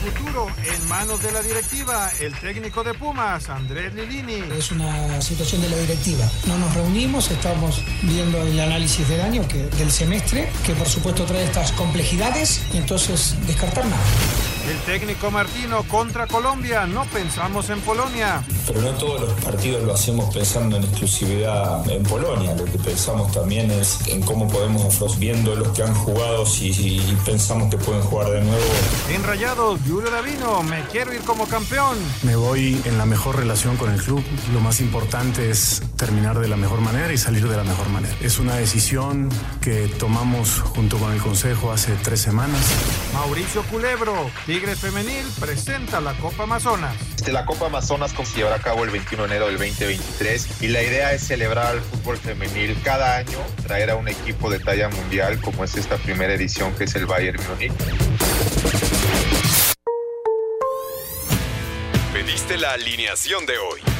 futuro en manos de la directiva, el técnico de Pumas, Andrés Lilini. Es una situación de la directiva. No nos reunimos, estamos viendo el análisis del año, que, del semestre, que por supuesto trae estas complejidades, y entonces descartar nada. El técnico Martino contra Colombia, no pensamos en Polonia. Pero no todos los partidos lo hacemos pensando en exclusividad en Polonia, lo que pensamos también es en cómo podemos, viendo los que han jugado, si, si pensamos que pueden jugar de nuevo. En Rayados, Julio Davino, me quiero ir como campeón. Me voy en la mejor relación con el club, lo más importante es terminar de la mejor manera y salir de la mejor manera. Es una decisión que tomamos junto con el Consejo hace tres semanas. Mauricio Culebro, Tigres Femenil presenta la Copa Amazonas. Este, la Copa Amazonas se llevará a cabo el 21 de enero del 2023 y la idea es celebrar el fútbol femenil cada año, traer a un equipo de talla mundial como es esta primera edición que es el Bayern Munich. Pediste la alineación de hoy.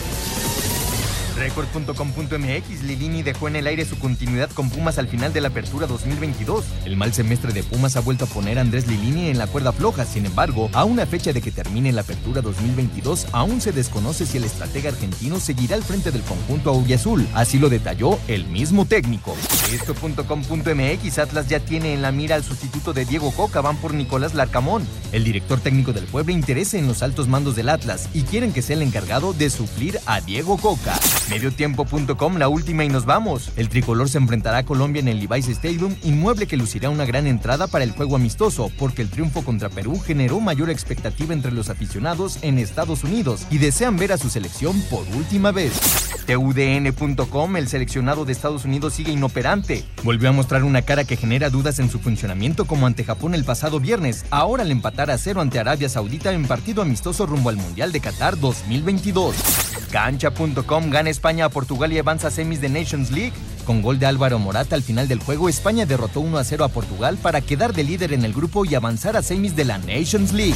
Record.com.mx Lilini dejó en el aire su continuidad con Pumas al final de la apertura 2022. El mal semestre de Pumas ha vuelto a poner a Andrés Lilini en la cuerda floja, sin embargo, a una fecha de que termine la apertura 2022, aún se desconoce si el estratega argentino seguirá al frente del conjunto azul. Así lo detalló el mismo técnico. Esto.com.mx Atlas ya tiene en la mira al sustituto de Diego Coca, van por Nicolás Larcamón. El director técnico del pueblo interesa en los altos mandos del Atlas y quieren que sea el encargado de suplir a Diego Coca. Mediotiempo.com, la última y nos vamos. El tricolor se enfrentará a Colombia en el Levi's Stadium, inmueble que lucirá una gran entrada para el juego amistoso, porque el triunfo contra Perú generó mayor expectativa entre los aficionados en Estados Unidos y desean ver a su selección por última vez. TUDN.com, el seleccionado de Estados Unidos sigue inoperante. Volvió a mostrar una cara que genera dudas en su funcionamiento como ante Japón el pasado viernes, ahora al empatar a cero ante Arabia Saudita en partido amistoso rumbo al Mundial de Qatar 2022. Cancha.com gana España a Portugal y avanza a semis de Nations League. Con gol de Álvaro Morata al final del juego, España derrotó 1 a 0 a Portugal para quedar de líder en el grupo y avanzar a semis de la Nations League.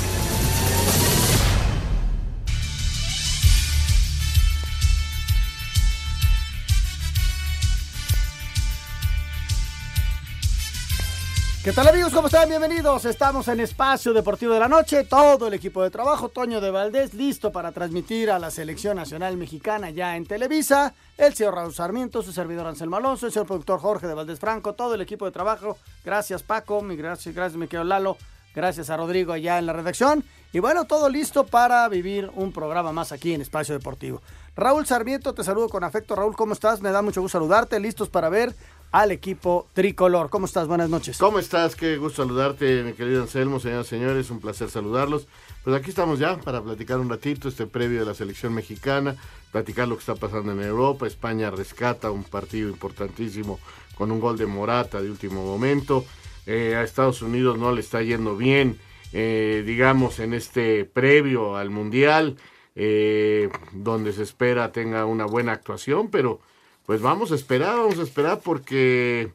¿Qué tal amigos? ¿Cómo están? Bienvenidos. Estamos en Espacio Deportivo de la Noche. Todo el equipo de trabajo, Toño de Valdés, listo para transmitir a la Selección Nacional Mexicana ya en Televisa. El señor Raúl Sarmiento, su servidor Anselmo Alonso, el señor productor Jorge de Valdés Franco, todo el equipo de trabajo. Gracias Paco, mi gracias, gracias mi querido Lalo, gracias a Rodrigo allá en la redacción. Y bueno, todo listo para vivir un programa más aquí en Espacio Deportivo. Raúl Sarmiento, te saludo con afecto. Raúl, ¿cómo estás? Me da mucho gusto saludarte. Listos para ver al equipo tricolor. ¿Cómo estás? Buenas noches. ¿Cómo estás? Qué gusto saludarte, mi querido Anselmo, señoras y señores. Un placer saludarlos. Pues aquí estamos ya para platicar un ratito, este previo de la selección mexicana, platicar lo que está pasando en Europa. España rescata un partido importantísimo con un gol de Morata de último momento. Eh, a Estados Unidos no le está yendo bien, eh, digamos, en este previo al Mundial, eh, donde se espera tenga una buena actuación, pero pues vamos a esperar, vamos a esperar porque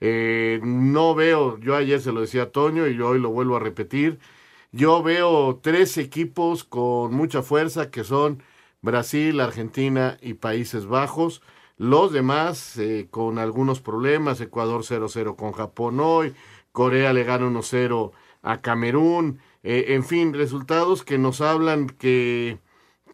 eh, no veo, yo ayer se lo decía a Toño y yo hoy lo vuelvo a repetir, yo veo tres equipos con mucha fuerza que son Brasil, Argentina y Países Bajos. Los demás eh, con algunos problemas, Ecuador 0-0 con Japón hoy, Corea le gana 1-0 a Camerún, eh, en fin, resultados que nos hablan que,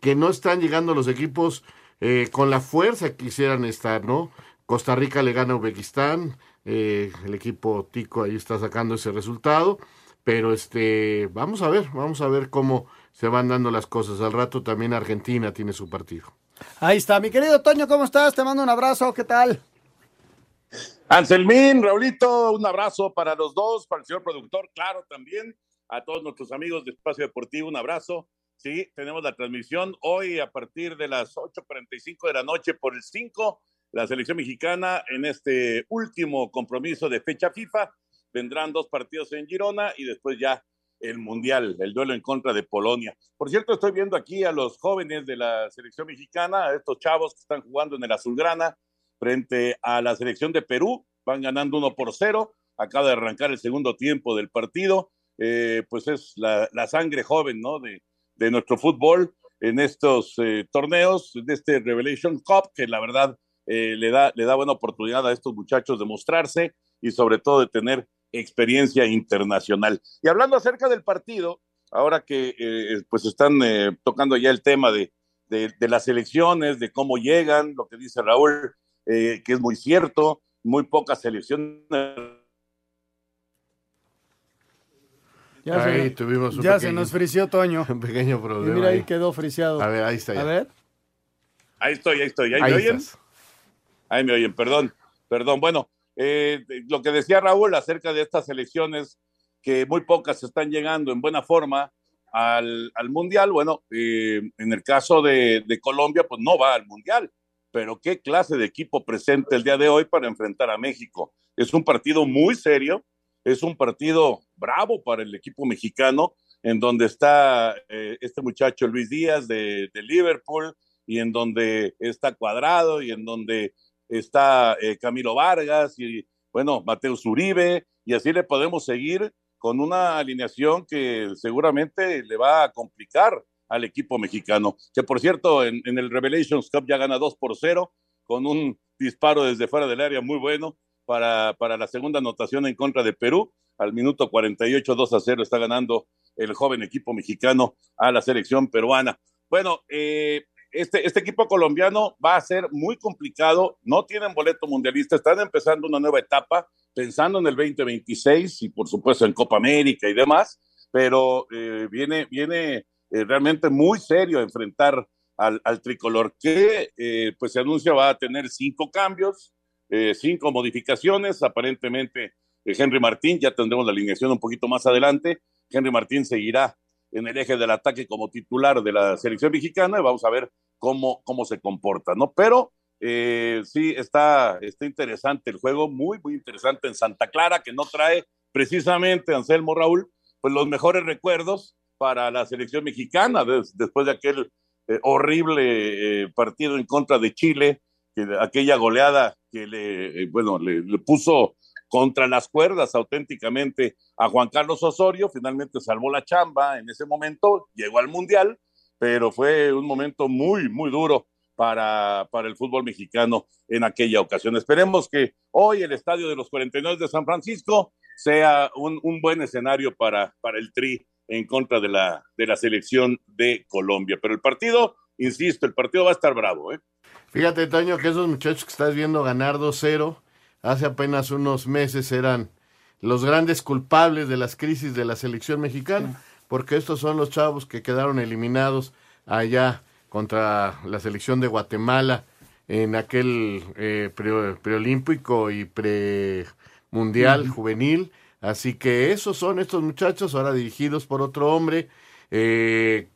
que no están llegando los equipos eh, con la fuerza que quisieran estar, ¿no? Costa Rica le gana a Uzbekistán, eh, el equipo Tico ahí está sacando ese resultado, pero este, vamos a ver, vamos a ver cómo se van dando las cosas. Al rato también Argentina tiene su partido. Ahí está, mi querido Toño, ¿cómo estás? Te mando un abrazo, ¿qué tal? Anselmín, Raulito, un abrazo para los dos, para el señor productor, claro, también, a todos nuestros amigos de Espacio Deportivo, un abrazo. Sí, tenemos la transmisión hoy a partir de las 8.45 de la noche por el 5 la selección mexicana en este último compromiso de fecha FIFA. Vendrán dos partidos en Girona y después ya el Mundial, el duelo en contra de Polonia. Por cierto, estoy viendo aquí a los jóvenes de la selección mexicana, a estos chavos que están jugando en el Azulgrana frente a la selección de Perú. Van ganando uno por cero. Acaba de arrancar el segundo tiempo del partido. Eh, pues es la, sangre joven, ¿no? De, de nuestro fútbol en estos eh, torneos, de este Revelation Cup, que la verdad eh, le, da, le da buena oportunidad a estos muchachos de mostrarse y sobre todo de tener experiencia internacional. Y hablando acerca del partido, ahora que eh, pues están tocando ya el tema de, de, las elecciones, de cómo llegan, lo que dice Raúl, que es muy cierto, muy pocas selecciones Ya, ahí se, tuvimos ya se nos frició Toño. Un pequeño problema. mira, ahí, quedó friseado. A ver, ahí está. A ver. Ahí estoy, ahí estoy. ¿Ahí, me oyen? Ahí me oyen, perdón. Perdón. Bueno, eh, lo que decía Raúl acerca de estas elecciones, que muy pocas están llegando en buena forma al, al Mundial. Bueno, eh, en el caso de, de Colombia, pues no va al Mundial pero qué clase de equipo presente el día de hoy para enfrentar a México. Es un partido muy serio, es un partido bravo para el equipo mexicano, en donde está eh, este muchacho Luis Díaz de, Liverpool y en donde está Cuadrado y en donde está eh, Camilo Vargas y bueno, Mateo Zuribe y así le podemos seguir con una alineación que seguramente le va a complicar al equipo mexicano, que por cierto en, el Revelations Cup ya gana 2 por 0 con un disparo desde fuera del área muy bueno para, para la segunda anotación en contra de Perú. Al minuto 48, 2 a 0 está ganando el joven equipo mexicano a la selección peruana. Bueno, eh, este, este equipo colombiano va a ser muy complicado, no tienen boleto mundialista, están empezando una nueva etapa, pensando en el 2026 y por supuesto en Copa América y demás, pero eh, viene, viene eh, realmente muy serio enfrentar al, al tricolor, que pues se anuncia va a tener cinco cambios, cinco modificaciones. Aparentemente, Henry Martín, ya tendremos la alineación un poquito más adelante. Henry Martín seguirá en el eje del ataque como titular de la selección mexicana y vamos a ver cómo, cómo se comporta, ¿no? Pero eh, sí, está, está interesante el juego, muy, muy interesante en Santa Clara, que no trae precisamente Anselmo Raúl, pues los mejores recuerdos para la selección mexicana después de aquel horrible partido en contra de Chile, que aquella goleada que le, eh, bueno, le, puso contra las cuerdas auténticamente a Juan Carlos Osorio, finalmente salvó la chamba en ese momento, llegó al Mundial, pero fue un momento muy, muy duro para, para el fútbol mexicano en aquella ocasión. Esperemos que hoy el Estadio de los 49 de San Francisco sea un, un buen escenario para, para el Tri en contra de la, de la selección de Colombia. Pero el partido, insisto, el partido va a estar bravo, ¿eh? Fíjate, Toño, que esos muchachos que estás viendo ganar 2-0, hace apenas unos meses eran los grandes culpables de las crisis de la selección mexicana, porque estos son los chavos que quedaron eliminados allá contra la selección de Guatemala en aquel eh, preolímpico y premundial juvenil. Así que esos son estos muchachos, ahora dirigidos por otro hombre, eh,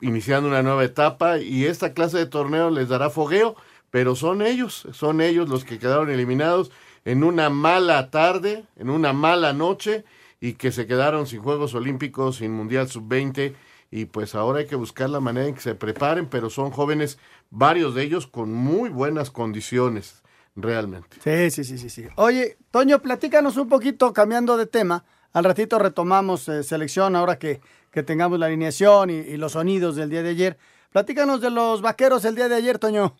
iniciando una nueva etapa y esta clase de torneo les dará fogueo, pero son ellos, son ellos los que quedaron eliminados en una mala tarde, en una mala noche y que se quedaron sin Juegos Olímpicos, sin Mundial Sub-20 y pues ahora hay que buscar la manera en que se preparen, pero son jóvenes, varios de ellos con muy buenas condiciones, realmente. Sí, sí, sí, sí, sí. Oye, Toño, platícanos un poquito, cambiando de tema, al ratito retomamos eh, selección ahora que que tengamos la alineación y, los sonidos del día de ayer. Platícanos de los vaqueros el día de ayer, Toño.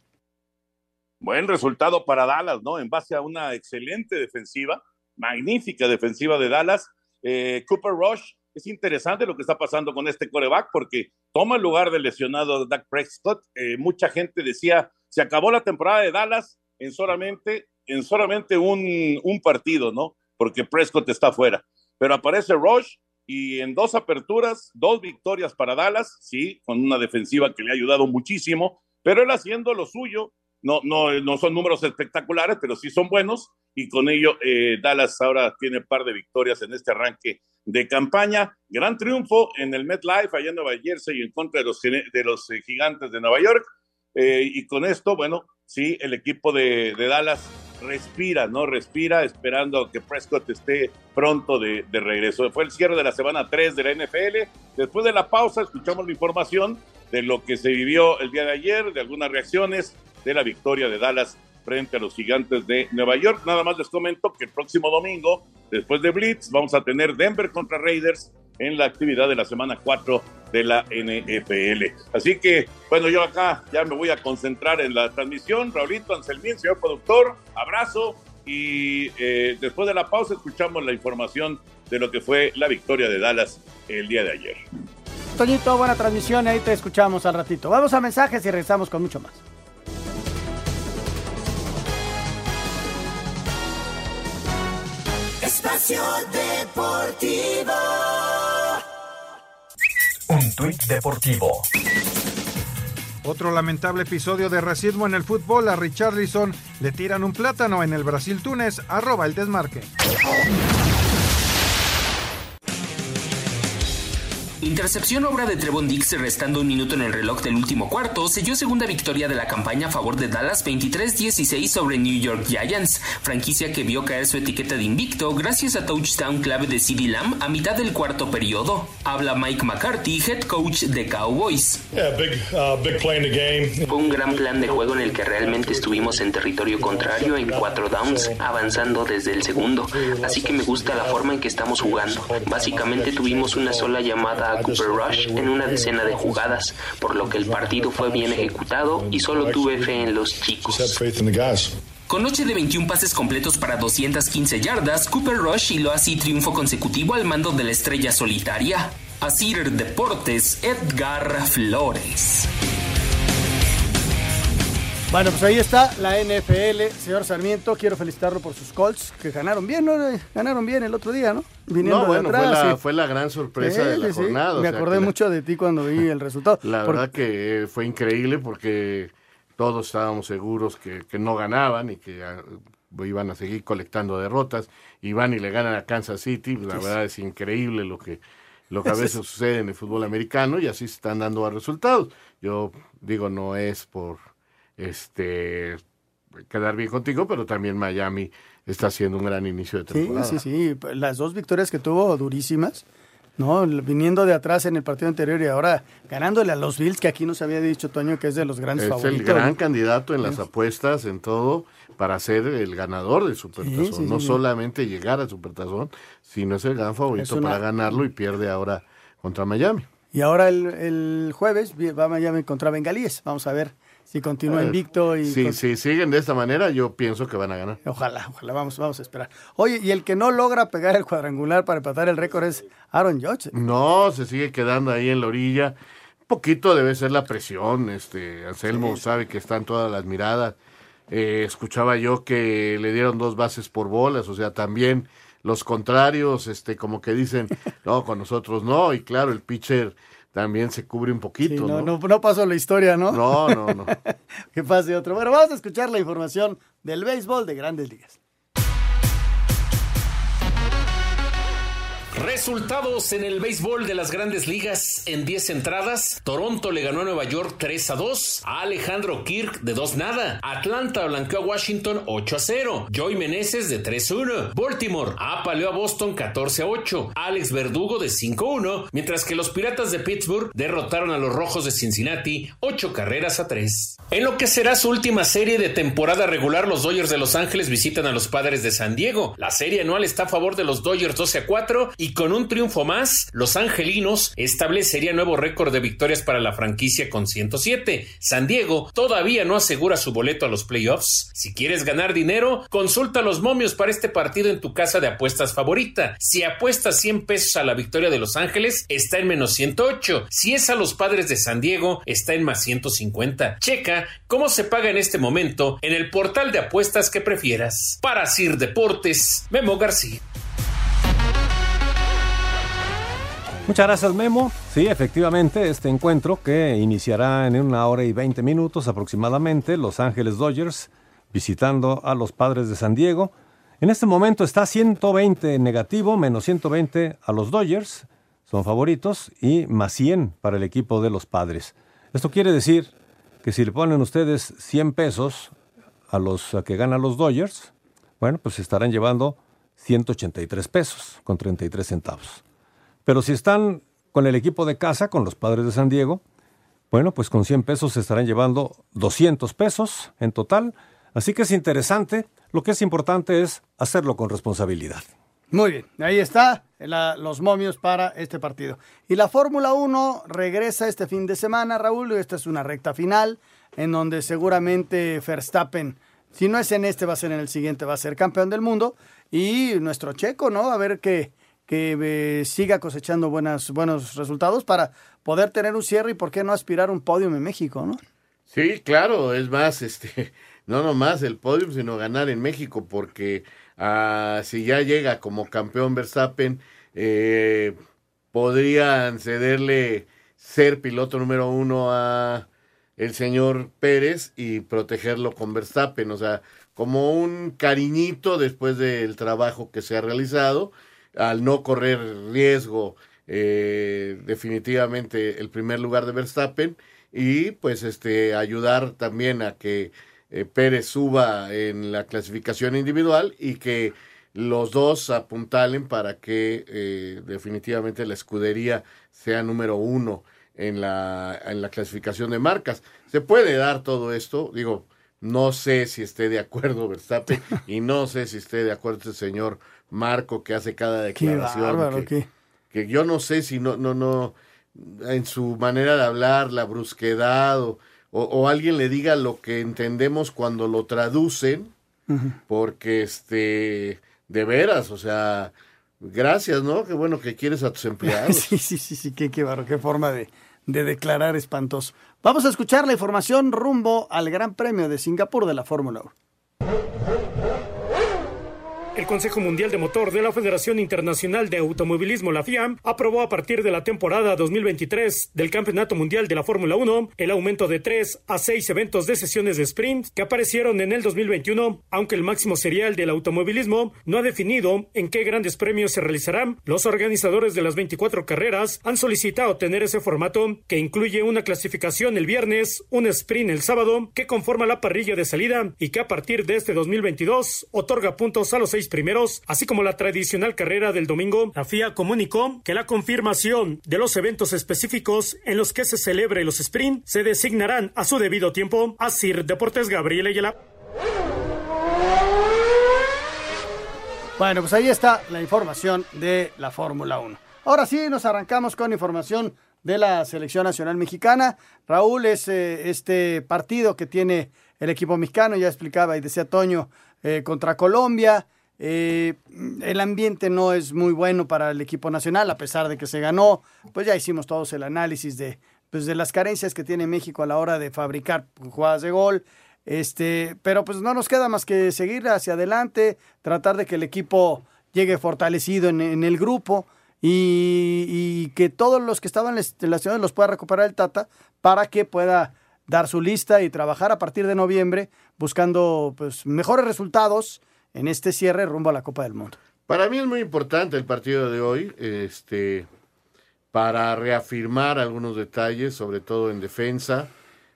Buen resultado para Dallas, ¿no? En base a una excelente defensiva, magnífica defensiva de Dallas. Eh, Cooper Rush, es interesante lo que está pasando con este coreback porque toma el lugar del lesionado Dak Prescott. Eh, mucha gente decía, se acabó la temporada de Dallas en solamente, en solamente un, un partido, ¿no? Porque Prescott está fuera. Pero aparece Rush y en dos aperturas, dos victorias para Dallas, sí, con una defensiva que le ha ayudado muchísimo, pero él haciendo lo suyo, no, no, no son números espectaculares, pero sí son buenos, y con ello eh, Dallas ahora tiene par de victorias en este arranque de campaña. Gran triunfo en el MetLife, allá en Nueva Jersey, en contra de los, de los eh, gigantes de Nueva York, eh, y con esto, bueno, si el equipo de, Dallas respira, ¿no? Respira esperando que Prescott esté pronto de, de, regreso. Fue el cierre de la semana 3 de la NFL. Después de la pausa escuchamos la información de lo que se vivió el día de ayer, de algunas reacciones de la victoria de Dallas frente a los gigantes de Nueva York. Nada más les comento que el próximo domingo, después de Blitz, vamos a tener Denver contra Raiders en la actividad de la semana 4 de la NFL. Así que, bueno, yo acá ya me voy a concentrar en la transmisión. Raulito Anselmín, señor productor, abrazo. Y eh, después de la pausa escuchamos la información de lo que fue la victoria de Dallas el día de ayer. Toñito, buena transmisión, ahí te escuchamos al ratito. Vamos a mensajes y regresamos con mucho más. Espacio Deportivo. Un tuit deportivo. Otro lamentable episodio de racismo en el fútbol. A Richarlison le tiran un plátano en el Brasil-Túnez. Arroba el desmarque. Intercepción obra de Trevon Dix restando un minuto en el reloj del último cuarto selló segunda victoria de la campaña a favor de Dallas 23-16 sobre New York Giants, franquicia que vio caer su etiqueta de invicto gracias a touchdown clave de CeeDee Lamb a mitad del cuarto periodo. Habla Mike McCarthy, head coach de Cowboys. Uh, Fue un gran plan de juego en el que realmente estuvimos en territorio contrario en cuatro downs, avanzando desde el segundo, así que me gusta la forma en que estamos jugando. Básicamente tuvimos una sola llamada Cooper Rush en una decena de jugadas, por lo que el partido fue bien ejecutado y solo tuve fe en los chicos. Con noche de 21 pases completos para 215 yardas, Cooper Rush hiló así triunfo consecutivo al mando de la estrella solitaria. Asir Deportes, Edgar Flores. Bueno, pues ahí está la NFL, señor Sarmiento. Quiero felicitarlo por sus Colts, que ganaron bien, ¿no? Ganaron bien el otro día, ¿no? Viniendo no, bueno, fue, la, fue, la, gran sorpresa de la jornada. Me acordé mucho de ti cuando vi el resultado. La verdad que fue increíble porque todos estábamos seguros que, que no ganaban y que iban a seguir colectando derrotas. Y van y le ganan a Kansas City. La verdad es increíble lo que, lo que a veces sucede en el fútbol americano y así se están dando los resultados. Yo digo, no es por este quedar bien contigo, pero también Miami está haciendo un gran inicio de temporada. Sí, sí, sí. Las dos victorias que tuvo durísimas, ¿no? Viniendo de atrás en el partido anterior y ahora ganándole a los Bills, que aquí nos había dicho Toño que es de los grandes favoritos. Es el gran candidato en las apuestas, en todo, para ser el ganador del Supertazón. no solamente llegar al Supertazón, sino es el gran favorito para ganarlo y pierde ahora contra Miami. Y ahora el, el jueves va Miami contra Bengalíes. Vamos a ver si continúa invicto. Y si, si siguen de esta manera, yo pienso que van a ganar. Ojalá, ojalá, vamos, vamos a esperar. Oye, y el que no logra pegar el cuadrangular para empatar el récord es Aaron Judge. No, se sigue quedando ahí en la orilla. Un poquito debe ser la presión. Este, Anselmo sabe que están todas las miradas. Eh, escuchaba yo que le dieron dos bases por bolas, o sea, también los contrarios, este, como que dicen, no, con nosotros no, y claro, el pitcher también se cubre un poquito. no, ¿no? No, pasó la historia, ¿no? No, no, no. que pase otro. Bueno, vamos a escuchar la información del béisbol de grandes ligas. Resultados en el béisbol de las grandes ligas en 10 entradas. Toronto le ganó a Nueva York 3 a 2. A Alejandro Kirk de 2 nada. Atlanta blanqueó a Washington 8 a 0. Joy Meneses de 3 a 1. Baltimore apaleó a Boston 14 a 8. Alex Verdugo de 5 a 1. Mientras que los Piratas de Pittsburgh derrotaron a los Rojos de Cincinnati 8 carreras a 3. En lo que será su última serie de temporada regular, los Dodgers de Los Ángeles visitan a los Padres de San Diego. La serie anual está a favor de los Dodgers 12 a 4 y y con un triunfo más, los angelinos establecerían nuevo récord de victorias para la franquicia con 107. San Diego todavía no asegura su boleto a los playoffs. Si quieres ganar dinero, consulta los momios para este partido en tu casa de apuestas favorita. Si apuestas 100 pesos a la victoria de Los Ángeles, está en menos 108. Si es a los padres de San Diego, está en más 150. Checa cómo se paga en este momento en el portal de apuestas que prefieras. Para Sir Deportes, Memo García. Muchas gracias Memo. Sí, efectivamente, este encuentro que iniciará en una hora y 20 minutos aproximadamente, Los Ángeles Dodgers visitando a los padres de San Diego. En este momento está 120 negativo, menos 120 a los Dodgers, son favoritos, y más 100 para el equipo de los padres. Esto quiere decir que si le ponen ustedes 100 pesos a los que ganan los Dodgers, bueno, pues estarán llevando 183 pesos con 33 centavos. Pero si están con el equipo de casa, con los padres de San Diego, bueno, pues con 100 pesos se estarán llevando 200 pesos en total. Así que es interesante. Lo que es importante es hacerlo con responsabilidad. Muy bien, ahí está los momios para este partido. Y la Fórmula 1 regresa este fin de semana, Raúl. Esta es una recta final en donde seguramente Verstappen, si no es en este, va a ser en el siguiente, va a ser campeón del mundo. Y nuestro checo, ¿no? A ver que, que eh, siga cosechando buenas, buenos resultados para poder tener un cierre y por qué no aspirar un podio en México, ¿no? Sí, claro, es más, este, no nomás el podio, sino ganar en México, porque Ah, si ya llega como campeón Verstappen, eh, podrían cederle ser piloto número uno a el señor Pérez y protegerlo con Verstappen, o sea, como un cariñito después del trabajo que se ha realizado, al no correr riesgo eh, definitivamente el primer lugar de Verstappen y pues este ayudar también a que eh, Pérez suba en la clasificación individual y que los dos apuntalen para que eh, definitivamente la escudería sea número uno en la, en la clasificación de marcas. Se puede dar todo esto, digo, no sé si esté de acuerdo Verstappen y no sé si esté de acuerdo este señor Marco que hace cada declaración. que, que, yo no sé si no, no, no, en su manera de hablar, la brusquedad o o, alguien le diga lo que entendemos cuando lo traducen, porque este, de veras, o sea, gracias, ¿no? Qué bueno que quieres a tus empleados. sí, sí, sí, sí, qué, qué barro, qué forma de, de declarar espantoso. Vamos a escuchar la información rumbo al Gran Premio de Singapur de la Fórmula 1. El Consejo Mundial de Motor de la Federación Internacional de Automovilismo, la FIA, aprobó a partir de la temporada 2023 del Campeonato Mundial de la Fórmula 1 el aumento de 3 a 6 eventos de sesiones de sprint que aparecieron en el 2021, aunque el máximo serial del automovilismo no ha definido en qué grandes premios se realizarán. Los organizadores de las 24 carreras han solicitado tener ese formato que incluye una clasificación el viernes, un sprint el sábado, que conforma la parrilla de salida y que a partir de este 2022 otorga puntos a los seis primeros, así como la tradicional carrera del domingo, la FIA comunicó que la confirmación de los eventos específicos en los que se celebre los sprint se designarán a su debido tiempo. Sir Deportes Gabriel Ayala. Bueno, pues ahí está la información de la Fórmula 1. Ahora sí, nos arrancamos con información de la selección nacional mexicana. Raúl es este partido que tiene el equipo mexicano, ya explicaba y decía Toño, eh, contra Colombia. Eh, el ambiente no es muy bueno para el equipo nacional, a pesar de que se ganó. Pues ya hicimos todos el análisis de, pues de las carencias que tiene México a la hora de fabricar jugadas de gol. Este, pero pues no nos queda más que seguir hacia adelante, tratar de que el equipo llegue fortalecido en, el grupo y, que todos los que estaban en la ciudad los pueda recuperar el Tata para que pueda dar su lista y trabajar a partir de noviembre buscando pues mejores resultados en este cierre rumbo a la Copa del Mundo. Para mí es muy importante el partido de hoy, este, para reafirmar algunos detalles, sobre todo en defensa.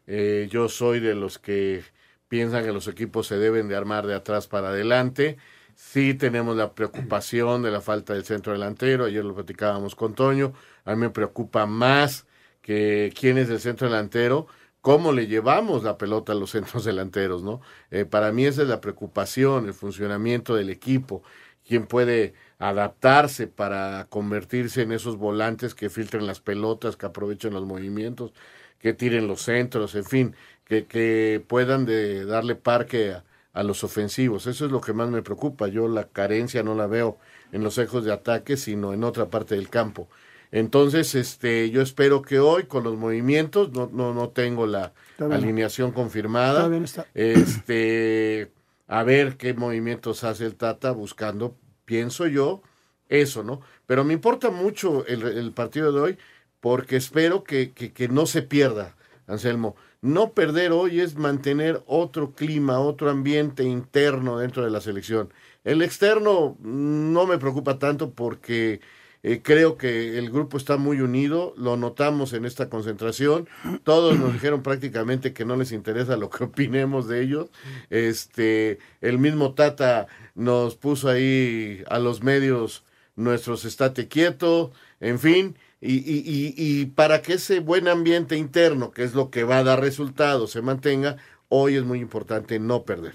Eh, yo soy de los que piensan que los equipos se deben de armar de atrás para adelante. Sí tenemos la preocupación de la falta del centro delantero, ayer lo platicábamos con Toño, a mí me preocupa más que quién es el centro delantero, cómo le llevamos la pelota a los centros delanteros, ¿no? Eh, para mí esa es la preocupación, el funcionamiento del equipo, quién puede adaptarse para convertirse en esos volantes que filtren las pelotas, que aprovechen los movimientos, que tiren los centros, en fin, que, que puedan de darle parque a, a los ofensivos. Eso es lo que más me preocupa. Yo la carencia no la veo en los ejos de ataque, sino en otra parte del campo. Entonces, este, yo espero que hoy con los movimientos, no, no, no tengo la alineación confirmada, este, a ver qué movimientos hace el Tata buscando, pienso yo, eso, ¿no? Pero me importa mucho el, partido de hoy porque espero que, que, que no se pierda, Anselmo. No perder hoy es mantener otro clima, otro ambiente interno dentro de la selección. El externo no me preocupa tanto porque Eh, creo que el grupo está muy unido, lo notamos en esta concentración. Todos nos dijeron prácticamente que no les interesa lo que opinemos de ellos. Este, el mismo Tata nos puso ahí a los medios nuestros estate quieto, en fin. Y, y, y, para que ese buen ambiente interno, que es lo que va a dar resultados, se mantenga, hoy es muy importante no perder.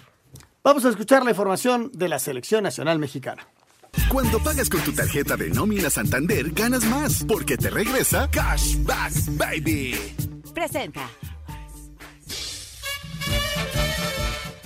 Vamos a escuchar la información de la Selección Nacional Mexicana. Cuando pagas con tu tarjeta de nómina Santander, ganas más, porque te regresa Cashback Baby. Presenta.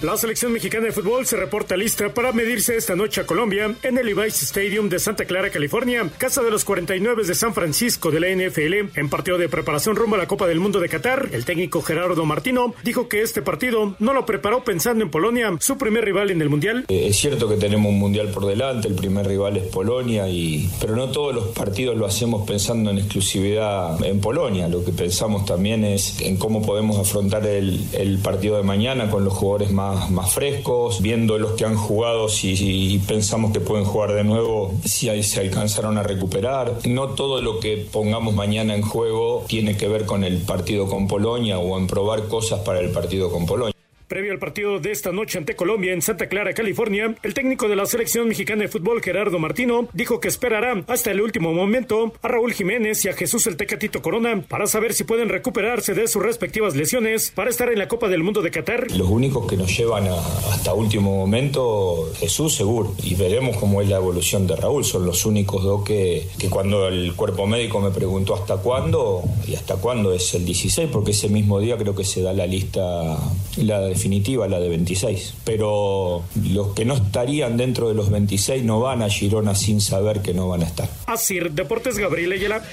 La selección mexicana de fútbol se reporta lista para medirse esta noche a Colombia en el Levi's Stadium de Santa Clara, California, casa de los 49 de San Francisco de la NFL. En partido de preparación rumbo a la Copa del Mundo de Qatar, el técnico Gerardo Martino dijo que este partido no lo preparó pensando en Polonia, su primer rival en el Mundial. Eh, es cierto que tenemos un Mundial por delante, el primer rival es Polonia, y... pero no todos los partidos lo hacemos pensando en exclusividad en Polonia. Lo que pensamos también es en cómo podemos afrontar el, el partido de mañana con los jugadores más más, frescos, viendo los que han jugado si, pensamos que pueden jugar de nuevo, si se alcanzaron a recuperar. No todo lo que pongamos mañana en juego tiene que ver con el partido con Polonia o en probar cosas para el partido con Polonia. Previo al partido de esta noche ante Colombia en Santa Clara, California, el técnico de la selección mexicana de fútbol, Gerardo Martino, dijo que esperará hasta el último momento a Raúl Jiménez y a Jesús el Tecatito Corona para saber si pueden recuperarse de sus respectivas lesiones para estar en la Copa del Mundo de Qatar. Los únicos que nos llevan hasta último momento, Jesús seguro, y veremos cómo es la evolución de Raúl. Son los únicos dos que, que cuando el cuerpo médico me preguntó hasta cuándo, y hasta cuándo es el 16, porque ese mismo día creo que se da la lista, la de definitiva, la de 26. Pero los que no estarían dentro de los 26 no van a Girona sin saber que no van a estar. Así, Deportes Gabriel Ayala.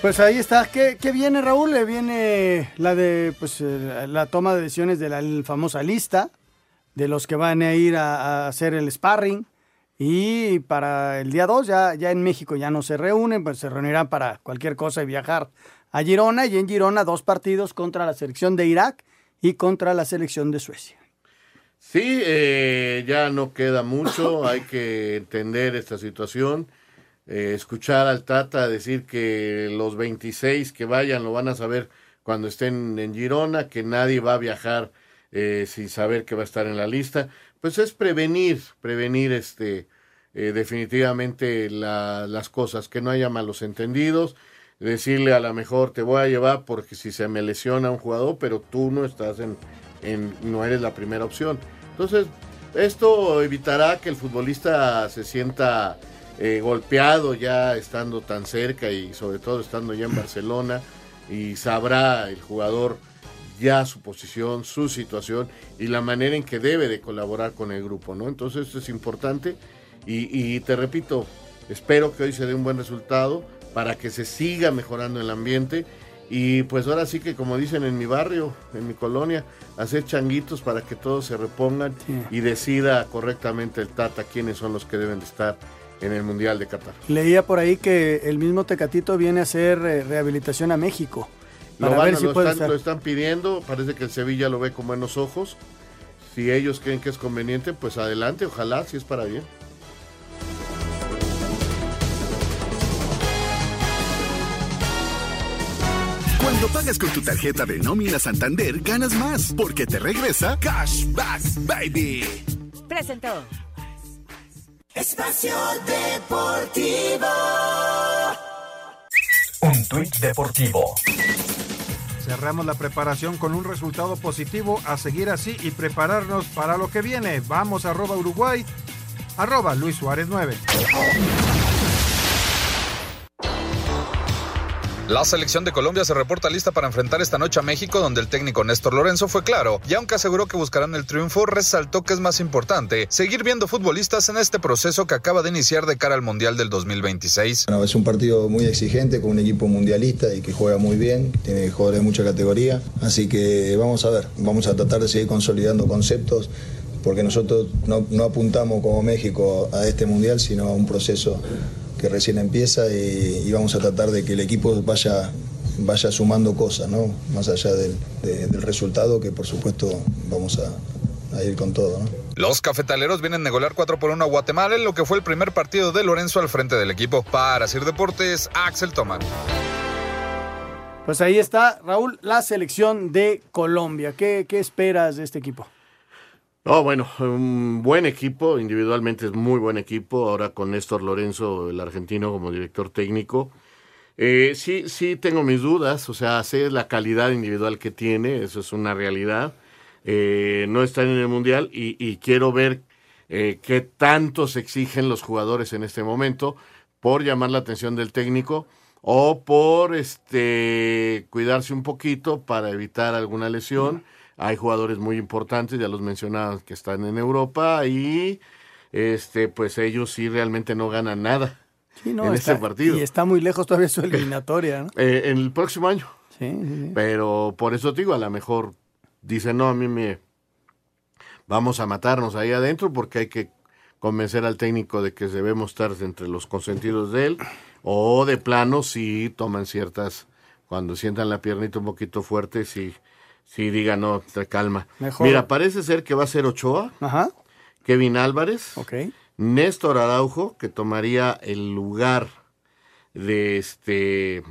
Pues ahí está. ¿Qué, viene, Raúl? Le viene la de pues eh, la toma de decisiones de la famosa lista de los que van a ir a, hacer el sparring. Y para el día 2 ya, ya en México ya no se reúnen, pues se reunirán para cualquier cosa y viajar a Girona y en Girona dos partidos contra la selección de Irak y contra la selección de Suecia. Sí, eh, ya no queda mucho, hay que entender esta situación, eh, escuchar al Tata decir que los 26 que vayan lo van a saber cuando estén en Girona, que nadie va a viajar eh, sin saber que va a estar en la lista, pues es prevenir, prevenir este, definitivamente las cosas, que no haya malos entendidos decirle a la mejor te voy a llevar porque si se me lesiona un jugador, pero tú no estás en, en no eres la primera opción. Entonces, esto evitará que el futbolista se sienta eh, golpeado ya estando tan cerca y sobre todo estando ya en Barcelona y sabrá el jugador ya su posición, su situación y la manera en que debe de colaborar con el grupo, ¿no? Entonces esto es importante y, y te repito, espero que hoy se dé un buen resultado para que se siga mejorando el ambiente. Y pues ahora sí que como dicen en mi barrio, en mi colonia, hacer changuitos para que todos se repongan y decida correctamente el Tata quiénes son los que deben de estar en el Mundial de Qatar. Leía por ahí que el mismo Tecatito viene a hacer eh, rehabilitación a México. Para lo, ver si lo, están, lo están pidiendo, parece que el Sevilla lo ve con buenos ojos. Si ellos creen que es conveniente, pues adelante, ojalá, si es para bien. Cuando pagas con tu tarjeta de nómina Santander, ganas más, porque te regresa Cashback Baby. Presentó. Espacio Deportivo. Un tuit deportivo. Cerramos la preparación con un resultado positivo a seguir así y prepararnos para lo que viene. Vamos a arroba Uruguay, arroba Luis Suárez 9. La selección de Colombia se reporta lista para enfrentar esta noche a México, donde el técnico Néstor Lorenzo fue claro, y aunque aseguró que buscarán el triunfo, resaltó que es más importante seguir viendo futbolistas en este proceso que acaba de iniciar de cara al Mundial del 2026. Bueno, es un partido muy exigente con un equipo mundialista y que juega muy bien, tiene jugadores de mucha categoría, así que vamos a ver, vamos a tratar de seguir consolidando conceptos porque nosotros no, no apuntamos como México a este Mundial, sino a un proceso que recién empieza y, vamos a tratar de que el equipo vaya, vaya sumando cosas, ¿no? más allá del, resultado que por supuesto vamos a, a ir con todo. ¿no? Los cafetaleros vienen de golear 4 por 1 a Guatemala en lo que fue el primer partido de Lorenzo al frente del equipo. Para Sir Deportes, Axel Tomán. Pues ahí está, Raúl, la selección de Colombia. ¿Qué, qué esperas de este equipo? Oh, bueno, un buen equipo, individualmente es muy buen equipo, ahora con Néstor Lorenzo, el argentino, como director técnico. Eh, sí, sí tengo mis dudas, o sea, sé la calidad individual que tiene, eso es una realidad. Eh, no están en el Mundial y, y quiero ver eh, qué tanto se exigen los jugadores en este momento por llamar la atención del técnico o por este cuidarse un poquito para evitar alguna lesión. Hay jugadores muy importantes, ya los mencionaba, que están en Europa y este pues ellos sí realmente no ganan nada Sí, no, en está- este partido. Y está muy lejos todavía su eliminatoria, ¿no? Eh, en el próximo año. Sí, sí, sí. Pero por eso te digo, a lo mejor dicen, no, a mí me vamos a matarnos ahí adentro porque hay que convencer al técnico de que debemos estar entre los consentidos de él o de plano si toman ciertas, cuando sientan la piernita un poquito fuerte, si, si digan, no, calma. Mejor. Mira, parece ser que va a ser Ochoa, Ajá. Kevin Álvarez, Ok. Néstor Araujo, que tomaría el lugar de este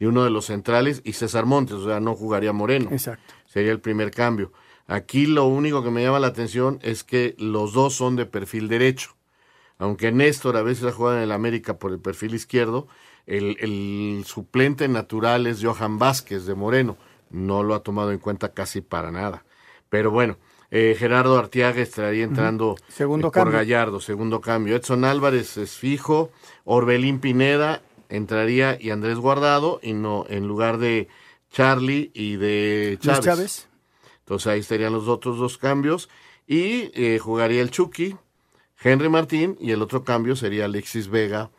de uno de los centrales, y César Montes, o sea, no jugaría Moreno. Exacto. Sería el primer cambio. Aquí lo único que me llama la atención es que los dos son de perfil derecho. Aunque Néstor a veces ha jugado en el América por el perfil izquierdo, el, el suplente natural es Johan Vázquez de Moreno. No lo ha tomado en cuenta casi para nada. Pero bueno, eh, Gerardo Artiaga estaría entrando Segundo eh, por cambio. Gallardo, segundo cambio. Edson Álvarez es fijo, Orbelín Pineda entraría y Andrés Guardado, y no en lugar de Charlie y de Chávez. Chávez. Entonces ahí estarían los otros dos cambios. Y eh, jugaría el Chucky, Henry Martín, y el otro cambio sería Alexis Vega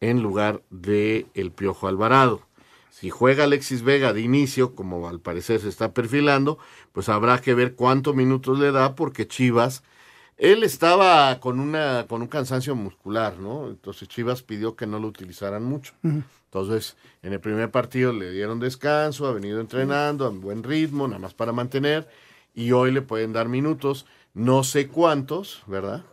en lugar de el Piojo Alvarado. Si juega Alexis Vega de inicio, como al parecer se está perfilando, pues habrá que ver cuántos minutos le da, porque Chivas, él estaba con una con un cansancio muscular, ¿no? Entonces Chivas pidió que no lo utilizaran mucho. Entonces, en el primer partido le dieron descanso, ha venido entrenando a buen ritmo, nada más para mantener, y hoy le pueden dar minutos, no sé cuántos, ¿verdad?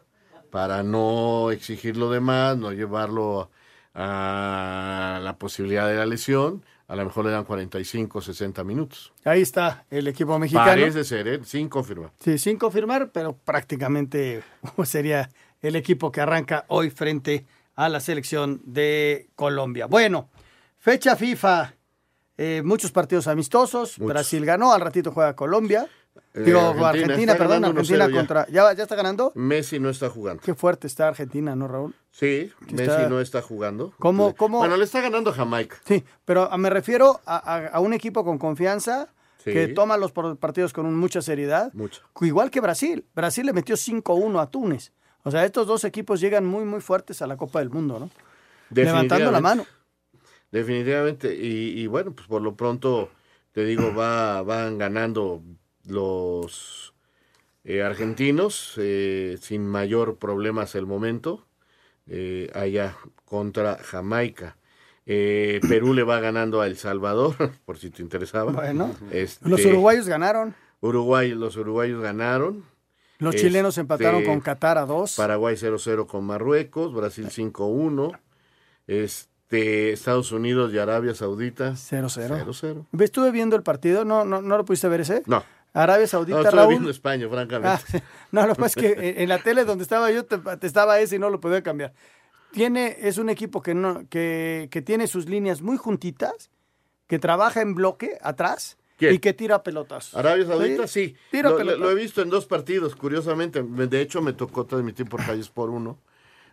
Para no exigirlo de más, no llevarlo a la posibilidad de la lesión, a lo mejor le dan 45, 60 minutos. Ahí está el equipo mexicano. Parece ser, ¿eh? sin confirmar. Sí, sin confirmar, pero prácticamente sería el equipo que arranca hoy frente a la selección de Colombia. Bueno, fecha FIFA, eh, muchos partidos amistosos. Muchos. Brasil ganó, al ratito juega Colombia. Eh, Digo, Argentina perdón, Argentina 1-0 ya. contra. ¿Ya, ¿Ya está ganando? Messi no está jugando. Qué fuerte está Argentina, ¿no, Raúl? Sí, Messi está- no está jugando. ¿Cómo- cómo? Bueno, le está ganando a Jamaica. Sí, pero me refiero a, a- a un equipo con confianza Sí. que toma los partidos con mucha seriedad. Mucho. Igual que Brasil. Brasil le metió 5-1 a Túnez. O sea, estos dos equipos llegan muy, muy fuertes a la Copa del Mundo, ¿no? Levantando la mano. Definitivamente. Y, y bueno, pues por lo pronto, te digo, va, van ganando los eh, argentinos eh, sin mayor problema hasta el momento. eh, allá contra Jamaica. Eh, Perú le va ganando a El Salvador, por si te interesaba. Bueno, Este, los uruguayos ganaron. Uruguay, los uruguayos ganaron. Los chilenos Este, empataron con Qatar a 2. Paraguay 0-0 con Marruecos, Brasil 5-1, este, Estados Unidos y Arabia Saudita 0-0. 0-0. Estuve viendo el partido, ¿no, no, no lo pudiste ver ese? No, Arabia no Saudita, estoy Raúl. viendo España, francamente. Ah, sí. no, lo que pasa es que en- la tele donde estaba yo te, te estaba ese y no lo podía cambiar. Tiene, es un equipo que, no, que, que tiene sus líneas muy juntitas, que trabaja en bloque atrás ¿Quién? y que tira pelotas. Arabia Saudita sí, Tira lo, he visto en dos partidos, curiosamente. Me- De hecho, me tocó transmitir por calles por uno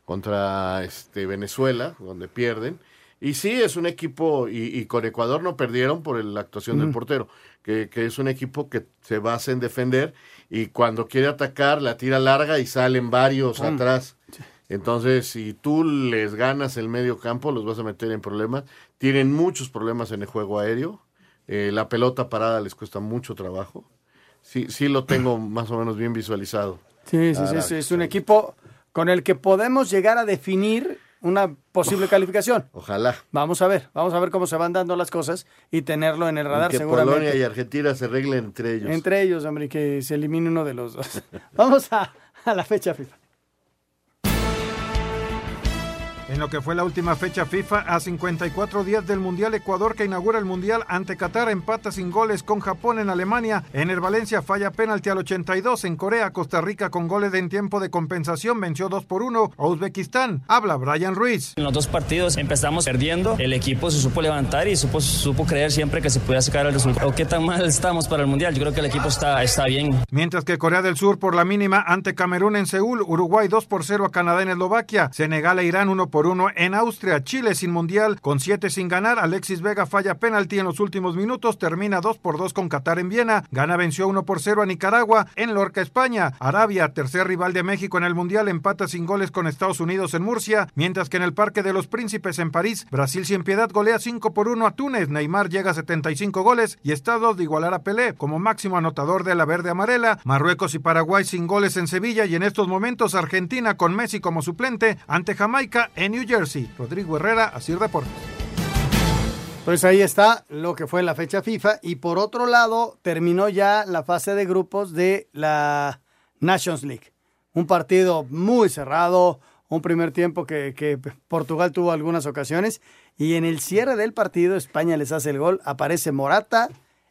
contra este Venezuela, donde pierden. Y sí, es un equipo, y, y con Ecuador no perdieron por la actuación del portero, que, que es un equipo que se basa en defender y cuando quiere atacar la tira larga y salen varios atrás. Entonces, si tú les ganas el medio campo, los vas a meter en problemas. Tienen muchos problemas en el juego aéreo. Eh, la pelota parada les cuesta mucho trabajo. Sí, sí lo tengo más o menos bien visualizado. Sí, sí, sí, sí, es un equipo con el que podemos llegar a definir una posible calificación. Ojalá. Vamos a ver, vamos a ver cómo se van dando las cosas y tenerlo en el radar que seguramente. Polonia y Argentina se arreglen entre ellos. Entre ellos, hombre, que se elimine uno de los dos. vamos a, a la fecha FIFA. En lo que fue la última fecha FIFA, a 54 días del Mundial Ecuador que inaugura el Mundial ante Qatar, empata sin goles con Japón en Alemania. En el Valencia falla penalti al 82. En Corea, Costa Rica con goles en tiempo de compensación venció 2 por 1 a Uzbekistán. Habla Brian Ruiz. En los dos partidos empezamos perdiendo. El equipo se supo levantar y supo, supo creer siempre que se podía sacar el resultado. ¿Qué tan mal estamos para el Mundial? Yo creo que el equipo está, está bien. Mientras que Corea del Sur por la mínima ante Camerún en Seúl, Uruguay 2 por 0 a Canadá en Eslovaquia, Senegal e Irán 1 por 1 en Austria, Chile sin mundial, con 7 sin ganar, Alexis Vega falla penalti en los últimos minutos, termina 2 por 2 con Qatar en Viena, Gana venció 1 por 0 a Nicaragua, en Lorca, España, Arabia, tercer rival de México en el mundial, empata sin goles con Estados Unidos en Murcia, mientras que en el Parque de los Príncipes en París, Brasil sin piedad golea 5 por 1 a Túnez, Neymar llega a 75 goles y está de igualar a Pelé como máximo anotador de la verde amarela, Marruecos y Paraguay sin goles en Sevilla y en estos momentos Argentina con Messi como suplente ante Jamaica en New Jersey. Rodrigo Herrera, Asir Deportes. Pues ahí está lo que fue la fecha FIFA. Y por otro lado, terminó ya la fase de grupos de la Nations League. Un partido muy cerrado, un primer tiempo que, que, Portugal tuvo algunas ocasiones. Y en el cierre del partido, España les hace el gol, aparece Morata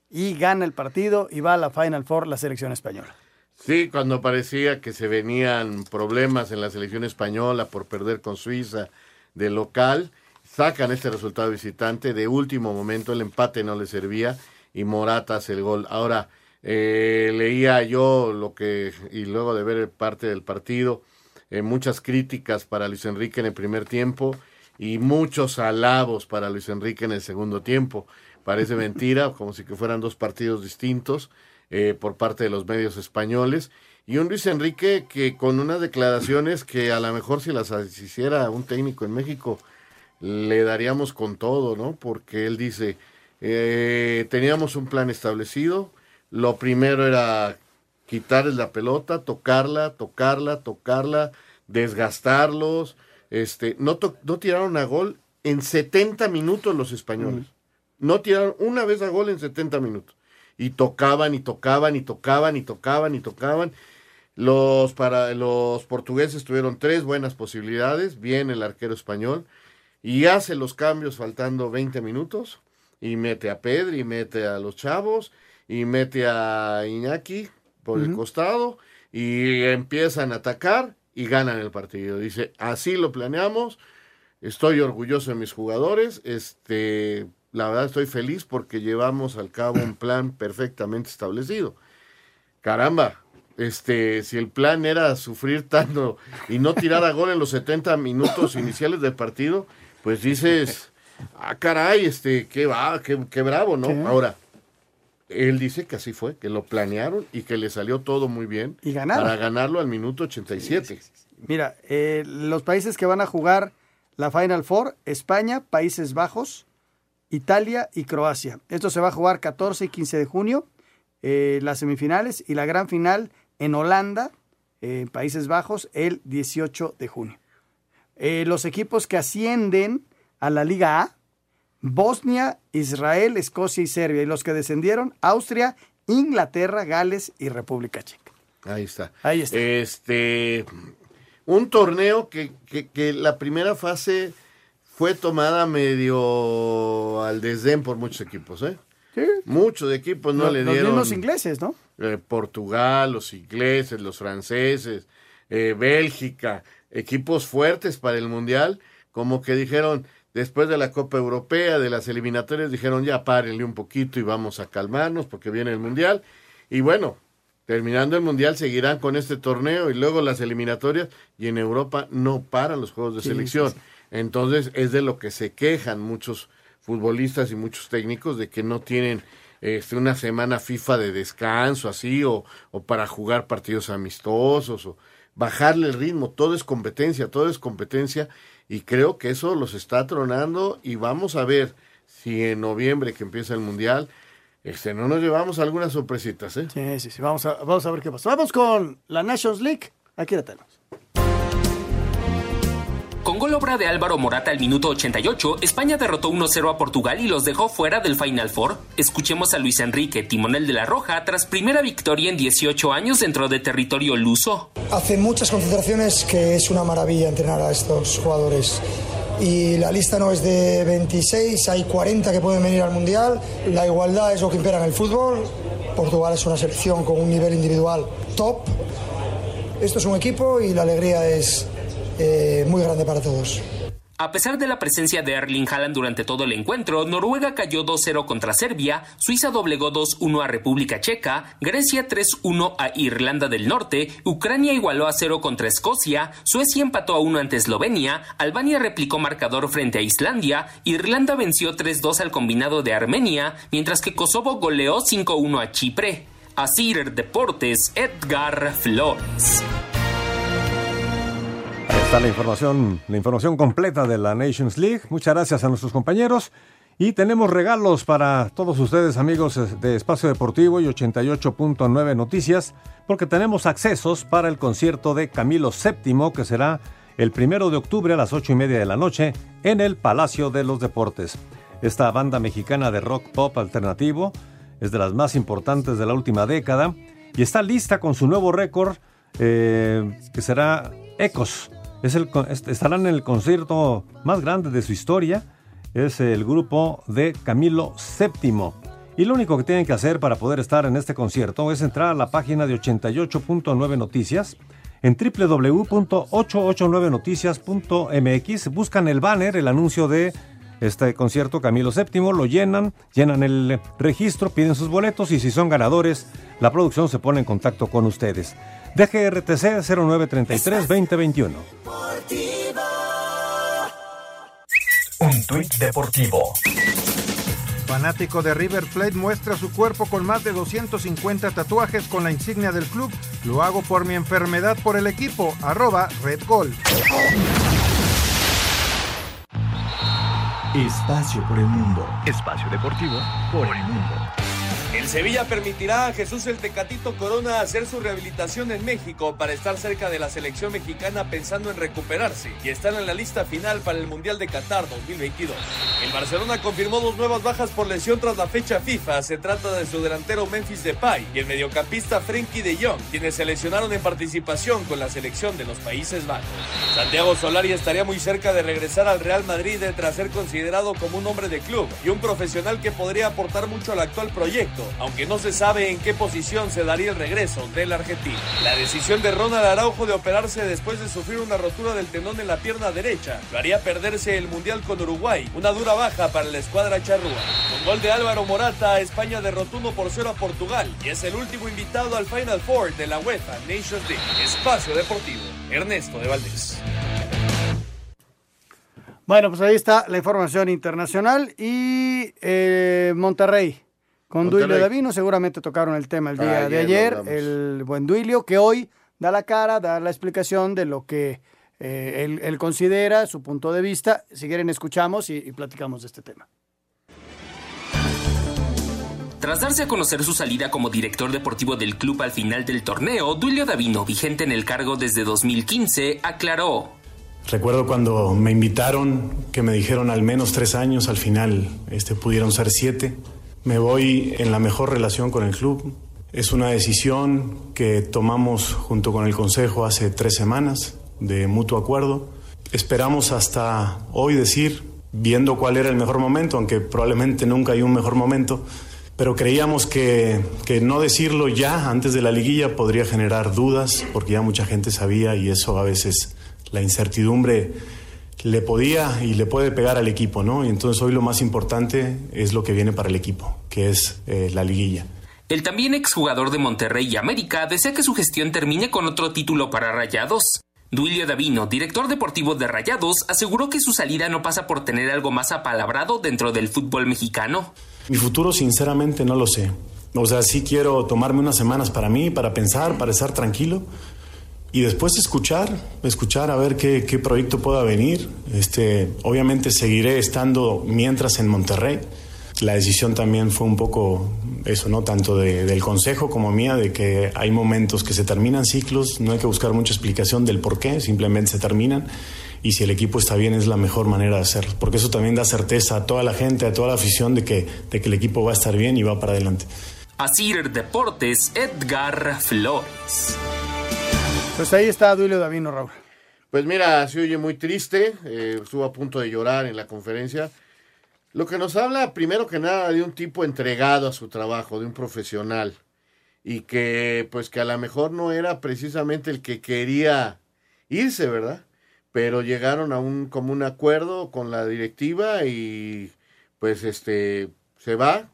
y gana el partido y va a la Final Four la selección española. Sí, cuando parecía que se venían problemas en la selección española por perder con Suiza de local, sacan este resultado visitante, de último momento el empate no le servía y Morata hace el gol. Ahora, eh, leía yo lo que, y luego de ver parte del partido, eh, muchas críticas para Luis Enrique en el primer tiempo y muchos alabos para Luis Enrique en el segundo tiempo. Parece mentira, como si que fueran dos partidos distintos eh, por parte de los medios españoles. Y un Luis Enrique que con unas declaraciones que a lo mejor si las hiciera un técnico en México le daríamos con todo, ¿no? Porque él dice, eh, teníamos un plan establecido, lo primero era quitarles la pelota, tocarla, tocarla, tocarla, desgastarlos, este, no, no tiraron a gol en 70 minutos los españoles, no tiraron una vez a gol en 70 minutos, y tocaban y tocaban y tocaban y tocaban y tocaban, los, para, los portugueses tuvieron tres buenas posibilidades, bien el arquero español, y hace los cambios faltando 20 minutos, y mete a Pedri, y mete a los chavos, y mete a Iñaki por el costado, y empiezan a atacar y ganan el partido. Dice, así lo planeamos, estoy orgulloso de mis jugadores, este, la verdad estoy feliz porque llevamos al cabo un plan perfectamente establecido. Caramba, este, si el plan era sufrir tanto y no tirar a gol en los 70 minutos iniciales del partido, pues dices, ah, caray, este, qué va, qué, qué bravo, ¿no? Ahora, él dice que así fue, que lo planearon y que le salió todo muy bien Y ganaron. para ganarlo al minuto 87. Mira, eh, los países que van a jugar la Final Four, España, Países Bajos, Italia y Croacia. Esto se va a jugar 14 y 15 de junio, eh, las semifinales y la gran final en Holanda, eh, en Países Bajos, el 18 de junio. Eh, los equipos que ascienden a la Liga A, Bosnia, Israel, Escocia y Serbia. Y los que descendieron, Austria, Inglaterra, Gales y República Checa. Ahí está. Ahí está. Este, un torneo que, que, que la primera fase fue tomada medio al desdén por muchos equipos, ¿eh? Muchos equipos no Los- le los dieron. mismos ingleses, ¿no? eh, Portugal, los ingleses, los franceses, eh, Bélgica, equipos fuertes para el Mundial, como que dijeron, después de la Copa Europea, de las eliminatorias, dijeron, ya párenle un poquito y vamos a calmarnos porque viene el Mundial. Y bueno, terminando el Mundial seguirán con este torneo y luego las eliminatorias y en Europa no paran los juegos de Sí, selección. sí, sí. Entonces es de lo que se quejan muchos futbolistas y muchos técnicos de que no tienen este, una semana FIFA de descanso así o, o para jugar partidos amistosos o bajarle el ritmo. Todo es competencia, todo es competencia y creo que eso los está tronando y vamos a ver si en noviembre que empieza el Mundial este, no nos llevamos algunas sorpresitas. ¿eh? Sí, sí, sí. Vamos a, vamos a ver qué pasa. Vamos con la Nations League. Aquí la tenemos. Obra de Álvaro Morata al minuto 88, España derrotó 1-0 a Portugal y los dejó fuera del Final Four. Escuchemos a Luis Enrique, timonel de la Roja, tras primera victoria en 18 años dentro de territorio luso. Hace muchas concentraciones que es una maravilla entrenar a estos jugadores y la lista no es de 26, hay 40 que pueden venir al Mundial. La igualdad es lo que impera en el fútbol. Portugal es una selección con un nivel individual top. Esto es un equipo y la alegría es eh, muy grande para todos. A pesar de la presencia de Erling Haaland durante todo el encuentro, Noruega cayó 2-0 contra Serbia, Suiza doblegó 2-1 a República Checa, Grecia 3-1 a Irlanda del Norte, Ucrania igualó a 0 contra Escocia, Suecia empató a 1 ante Eslovenia, Albania replicó marcador frente a Islandia, Irlanda venció 3-2 al combinado de Armenia, mientras que Kosovo goleó 5-1 a Chipre. Asir Deportes, Edgar Flores. Está la información, la información completa de la Nations League. Muchas gracias a nuestros compañeros. Y tenemos regalos para todos ustedes, amigos de Espacio Deportivo y 88.9 Noticias, porque tenemos accesos para el concierto de Camilo VII, que será el primero de octubre a las ocho y media de la noche en el Palacio de los Deportes. Esta banda mexicana de rock pop alternativo es de las más importantes de la última década y está lista con su nuevo récord eh, que será Ecos. Estarán en el concierto más grande de su historia. Es el grupo de Camilo VII. Y lo único que tienen que hacer para poder estar en este concierto es entrar a la página de 88.9 Noticias en www.889noticias.mx. Buscan el banner, el anuncio de este concierto Camilo VII, lo llenan, llenan el registro, piden sus boletos y si son ganadores, la producción se pone en contacto con ustedes. DGRTC 0933-2021. Un tuit deportivo. Fanático de River Plate muestra su cuerpo con más de 250 tatuajes con la insignia del club. Lo hago por mi enfermedad por el equipo. Arroba Red Gol. Espacio por el mundo. Espacio deportivo por el mundo. El Sevilla permitirá a Jesús el Tecatito Corona hacer su rehabilitación en México para estar cerca de la selección mexicana pensando en recuperarse y estar en la lista final para el Mundial de Qatar 2022. El Barcelona confirmó dos nuevas bajas por lesión tras la fecha FIFA. Se trata de su delantero Memphis Depay y el mediocampista Frenkie de Jong, quienes se lesionaron en participación con la selección de los Países Bajos. Santiago Solari estaría muy cerca de regresar al Real Madrid tras ser considerado como un hombre de club y un profesional que podría aportar mucho al actual proyecto aunque no se sabe en qué posición se daría el regreso del argentino. La decisión de Ronald Araujo de operarse después de sufrir una rotura del tendón en la pierna derecha lo haría perderse el Mundial con Uruguay, una dura baja para la escuadra charrúa. Con gol de Álvaro Morata, España derrotó 1 por 0 a Portugal y es el último invitado al Final Four de la UEFA Nations League. Espacio Deportivo, Ernesto de Valdés. Bueno, pues ahí está la información internacional y eh, Monterrey con Duilio Davino seguramente tocaron el tema el día de ayer, el buen Duilio, que hoy da la cara, da la explicación de lo que eh, él, considera, su punto de vista. Si quieren, escuchamos y, y platicamos de este tema. Tras darse a conocer su salida como director deportivo del club al final del torneo, Duilio Davino, vigente en el cargo desde 2015, aclaró. Recuerdo cuando me invitaron, que me dijeron al menos tres años, al final este, pudieron ser siete. Me voy en la mejor relación con el club. Es una decisión que tomamos junto con el Consejo hace tres semanas de mutuo acuerdo. Esperamos hasta hoy decir, viendo cuál era el mejor momento, aunque probablemente nunca hay un mejor momento, pero creíamos que, que, no decirlo ya antes de la liguilla podría generar dudas, porque ya mucha gente sabía y eso a veces la incertidumbre le podía y le puede pegar al equipo, ¿no? Y entonces hoy lo más importante es lo que viene para el equipo, que es eh, la liguilla. El también exjugador de Monterrey y América desea que su gestión termine con otro título para Rayados. Duilio Davino, director deportivo de Rayados, aseguró que su salida no pasa por tener algo más apalabrado dentro del fútbol mexicano. Mi futuro sinceramente no lo sé. O sea, sí quiero tomarme unas semanas para mí, para pensar, para estar tranquilo y después escuchar, escuchar a ver qué, qué, proyecto pueda venir. Este, obviamente seguiré estando mientras en Monterrey. La decisión también fue un poco eso, ¿no? Tanto de, del consejo como mía, de que hay momentos que se terminan ciclos, no hay que buscar mucha explicación del por qué, simplemente se terminan. y si el equipo está bien es la mejor manera de hacerlo, porque eso también da certeza a toda la gente, a toda la afición de que, de que el equipo va a estar bien y va para adelante. Asir Deportes, Edgar Flores. Pues ahí está Duilio Davino, Raúl. Pues mira, se oye muy triste, eh, estuvo a punto de llorar en la conferencia. Lo que nos habla, primero que nada, de un tipo entregado a su trabajo, de un profesional, y que pues que a lo mejor no era precisamente el que quería irse, ¿verdad? Pero llegaron a un común acuerdo con la directiva y pues este se va.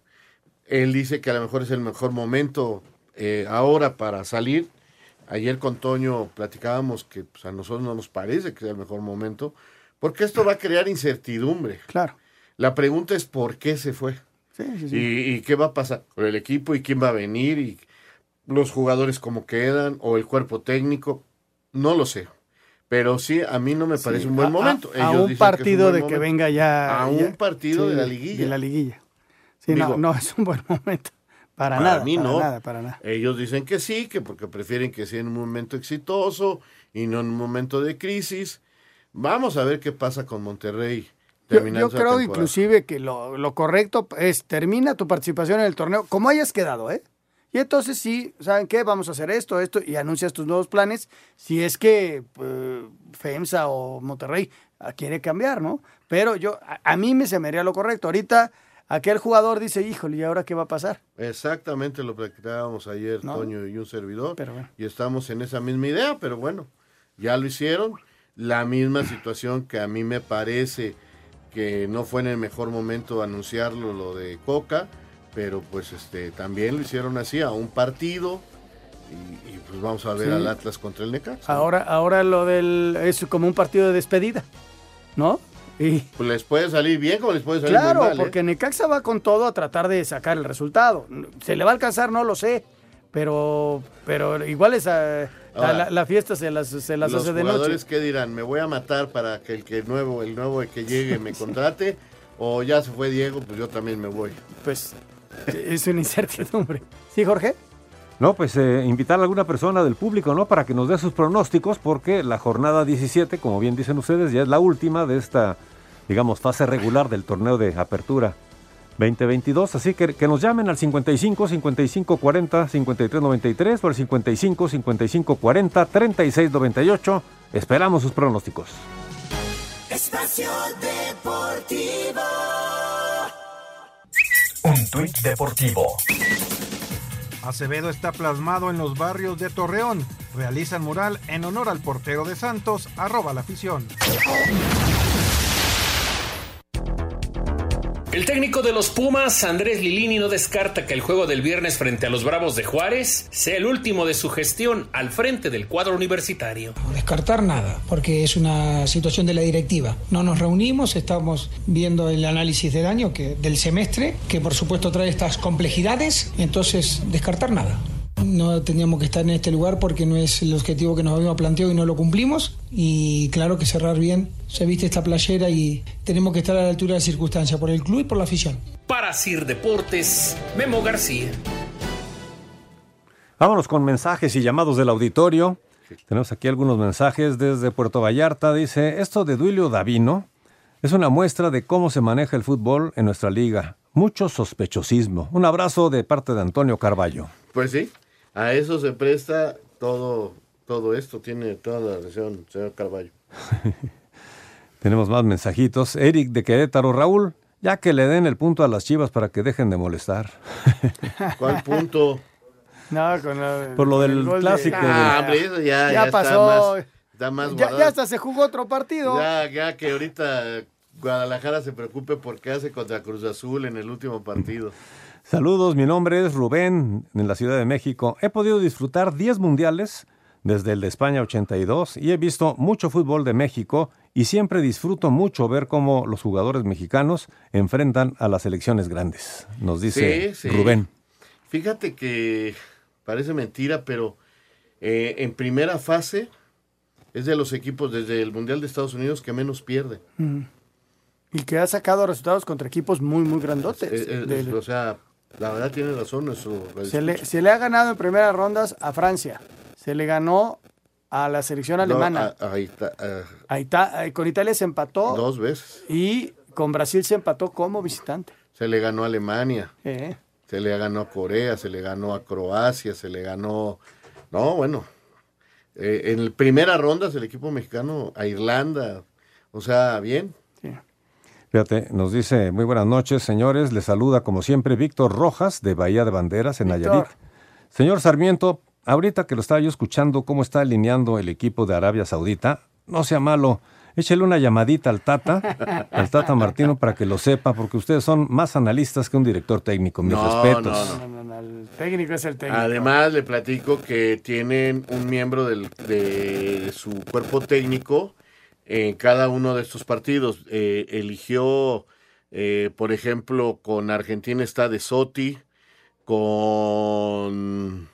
Él dice que a lo mejor es el mejor momento eh, ahora para salir. Ayer con Toño platicábamos que pues, a nosotros no nos parece que sea el mejor momento, porque esto va a crear incertidumbre. Claro. La pregunta es por qué se fue. Sí, sí, sí. Y, y qué va a pasar con el equipo y quién va a venir y los jugadores cómo quedan o el cuerpo técnico. No lo sé. Pero sí, a mí no me parece un buen a- momento. A, un partido de que venga ya. A un partido de la liguilla. De la liguilla. Sí, Digo, no, no es un buen momento. Para, Para nada. mí para no. nada, para nada. Ellos dicen que sí, que porque prefieren que sea en un momento exitoso y no en un momento de crisis. Vamos a ver qué pasa con Monterrey. Yo, creo inclusive que lo, lo correcto es termina tu participación en el torneo como hayas quedado, ¿eh? Y entonces sí, ¿saben qué? Vamos a hacer esto, esto, y anuncias tus nuevos planes. Si es que eh, FEMSA o Monterrey ah, quiere cambiar, ¿no? Pero yo, a, a mí me se me haría lo correcto. Ahorita aquel jugador dice, híjole, ¿y ahora qué va a pasar? Exactamente lo platicábamos ayer, No. Toño y un servidor. Pero bueno. Y estamos en esa misma idea, pero bueno, ya lo hicieron. La misma situación que a mí me parece que no fue en el mejor momento anunciarlo lo de Coca, pero pues este también lo hicieron así a un partido y, y, pues vamos a ver Sí. al Atlas contra el Necaxa. Ahora, ahora lo del es como un partido de despedida, ¿no? Y Pues les puede salir bien como les puede salir claro, muy mal, ¿eh? porque Necaxa va con todo a tratar de sacar el resultado. Se le va a alcanzar, no lo sé, pero pero igual esa la, Ahora, la- la fiesta se las se las Los hace de jugadores noche. que dirán, me voy a matar para que el que nuevo, el nuevo que llegue me contrate, o ya se fue Diego, pues yo también me voy. Pues es una incertidumbre. ¿Sí, Jorge? No, pues eh, invitar a alguna persona del público, ¿no? Para que nos dé sus pronósticos, porque la jornada 17, como bien dicen ustedes, ya es la última de esta, digamos, fase regular del torneo de apertura 2022. Así que que nos llamen al 55 55 40 53 93 o al 55 55 40 36 98. Esperamos sus pronósticos. Espacio Deportivo. Un tuit deportivo. Acevedo está plasmado en los barrios de Torreón. Realizan mural en honor al portero de Santos, arroba la afición. El técnico de los Pumas, Andrés Lilini, no descarta que el juego del viernes frente a los Bravos de Juárez sea el último de su gestión al frente del cuadro universitario. descartar nada, porque es una situación de la directiva. No nos reunimos, estamos viendo el análisis del año, que, del semestre, que por supuesto trae estas complejidades, entonces descartar nada. No teníamos que estar en este lugar porque no es el objetivo que nos habíamos planteado y no lo cumplimos. Y claro que cerrar bien, se viste esta playera y tenemos que estar a la altura de la circunstancia, por el club y por la afición. Para Sir Deportes, Memo García. Vámonos con mensajes y llamados del auditorio. Tenemos aquí algunos mensajes desde Puerto Vallarta. Dice, esto de Duilio Davino es una muestra de cómo se maneja el fútbol en nuestra liga. Mucho sospechosismo. Un abrazo de parte de Antonio Carballo. Pues sí, a eso se presta todo, todo esto, tiene toda la razón, señor Carballo. Tenemos más mensajitos. Eric de Querétaro, Raúl, ya que le den el punto a las chivas para que dejen de molestar. ¿Cuál punto? No, con la- Por lo con del de- clásico. Ah, hombre, eso ya, Ya ya pasó. Está más, está más Ya, ya hasta se jugó otro partido. Ya, ya que ahorita Guadalajara se preocupe por qué hace contra Cruz Azul en el último partido. Saludos, mi nombre es Rubén, en la Ciudad de México. He podido disfrutar 10 mundiales desde el de España 82 y he visto mucho fútbol de México y siempre disfruto mucho ver cómo los jugadores mexicanos enfrentan a las selecciones grandes, nos dice Sí, sí. Rubén. Fíjate que parece mentira, pero eh, en primera fase es de los equipos desde el Mundial de Estados Unidos que menos pierde. Mm. Y que ha sacado resultados contra equipos muy, muy grandotes. Eh, eh, Del- o sea, la verdad tiene razón nuestro se, le, se le ha ganado en primeras rondas a Francia. Se le ganó a la selección alemana. No, ahí está. eh, con Italia se empató. Dos veces. Y con Brasil se empató como visitante. Se le ganó a Alemania. Eh. Se le ganó a Corea, se le ganó a Croacia, se le ganó. No, bueno. Eh, en la primera ronda el equipo mexicano a Irlanda. O sea, bien. Fíjate, nos dice, muy buenas noches, señores. Les saluda como siempre Víctor Rojas de Bahía de Banderas en Víctor. Nayarit. Señor Sarmiento, ahorita que lo estaba yo escuchando cómo está alineando el equipo de Arabia Saudita, no sea malo, échele una llamadita al Tata, al Tata Martino para que lo sepa, porque ustedes son más analistas que un director técnico. Mis No, respetos. no, no. No, no, no, el técnico es el técnico. Además, le platico que tienen un miembro del- de su cuerpo técnico en cada uno de estos partidos. Eh, eligió, eh, por ejemplo, con Argentina está De Sotti, con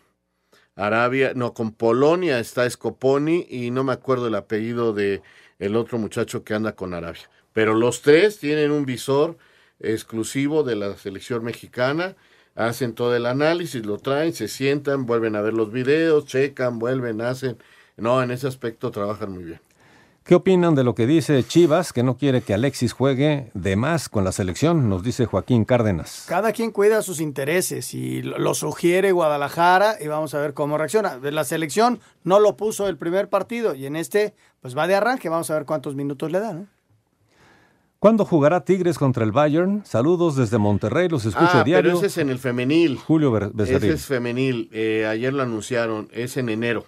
Arabia, no, con Polonia está Scoponi y no me acuerdo el apellido de el otro muchacho que anda con Arabia. Pero los tres tienen un visor exclusivo de la selección mexicana, hacen todo el análisis, lo traen, se sientan, vuelven a ver los videos, checan, vuelven, hacen. No, en ese aspecto trabajan muy bien. ¿Qué opinan de lo que dice Chivas, que no quiere que Alexis juegue de más con la selección? Nos dice Joaquín Cárdenas. Cada quien cuida sus intereses y lo sugiere Guadalajara y vamos a ver cómo reacciona. La selección no lo puso el primer partido y en este pues va de arranque. Vamos a ver cuántos minutos le dan. ¿Cuándo jugará Tigres contra el Bayern? Saludos desde Monterrey, los escucho ah, diario. pero ese es en el femenil. Julio Becerril. Ese es femenil. Eh, ayer lo anunciaron, es en enero.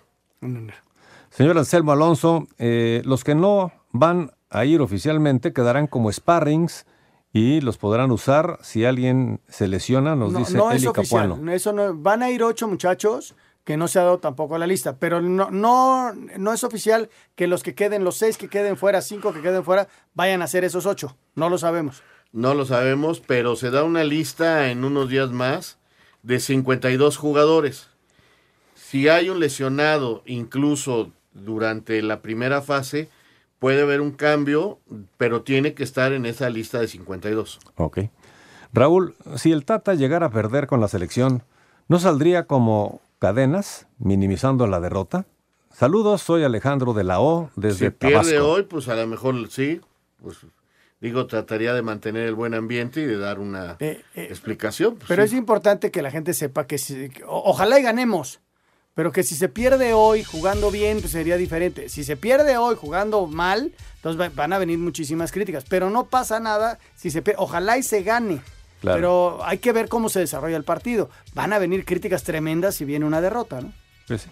Señor Anselmo Alonso, eh, los que no van a ir oficialmente quedarán como sparrings y los podrán usar si alguien se lesiona, nos no, dice no es Eli oficial. Capuano. no, Eso no, van a ir ocho muchachos que no se ha dado tampoco a la lista, pero no, no, no es oficial que los que queden, los seis que queden fuera, cinco que queden fuera, vayan a ser esos ocho. No lo sabemos. No lo sabemos, pero se da una lista en unos días más de 52 jugadores. Si hay un lesionado, incluso durante la primera fase, puede haber un cambio, pero tiene que estar en esa lista de 52. Ok. Raúl, si el Tata llegara a perder con la selección, ¿no saldría como cadenas, minimizando la derrota? Saludos, soy Alejandro de la O, desde si pierde Tabasco. hoy, pues a lo mejor sí, pues digo, trataría de mantener el buen ambiente y de dar una explicación. pues, Pero sí. es importante que la gente sepa que, si- o- ojalá y ganemos, pero que si se pierde hoy jugando bien, pues sería diferente. Si se pierde hoy jugando mal, entonces va- van a venir muchísimas críticas. Pero no pasa nada si se pierde. Ojalá y se gane. Claro. Pero hay que ver cómo se desarrolla el partido. Van a venir críticas tremendas si viene una derrota, ¿no? Pues sí.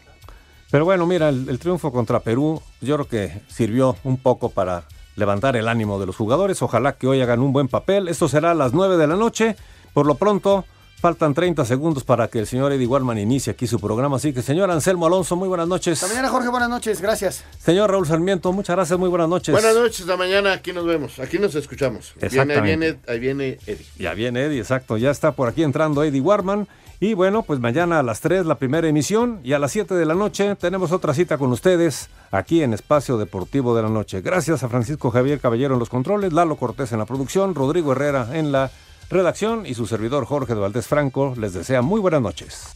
Pero bueno, mira, el, el triunfo contra Perú yo creo que sirvió un poco para levantar el ánimo de los jugadores. Ojalá que hoy hagan un buen papel. Esto será a las 9 de la noche. Por lo pronto, faltan 30 segundos para que el señor Eddie Warman inicie aquí su programa. Así que, señor Anselmo Alonso, muy buenas noches. Hasta mañana, Jorge, buenas noches. Gracias. Señor Raúl Sarmiento, muchas gracias, muy buenas noches. Buenas noches, hasta mañana, aquí nos vemos, aquí nos escuchamos. Viene, ahí, Exactamente. viene, ahí viene Eddie. Ya viene Eddie, exacto. Ya está por aquí entrando Eddie Warman. Y bueno, pues mañana a las 3 la primera emisión y a las 7 de la noche tenemos otra cita con ustedes aquí en Espacio Deportivo de la Noche. Gracias a Francisco Javier Caballero en los controles, Lalo Cortés en la producción, Rodrigo Herrera en la redacción y su servidor Jorge de Valdés Franco les desea muy buenas noches.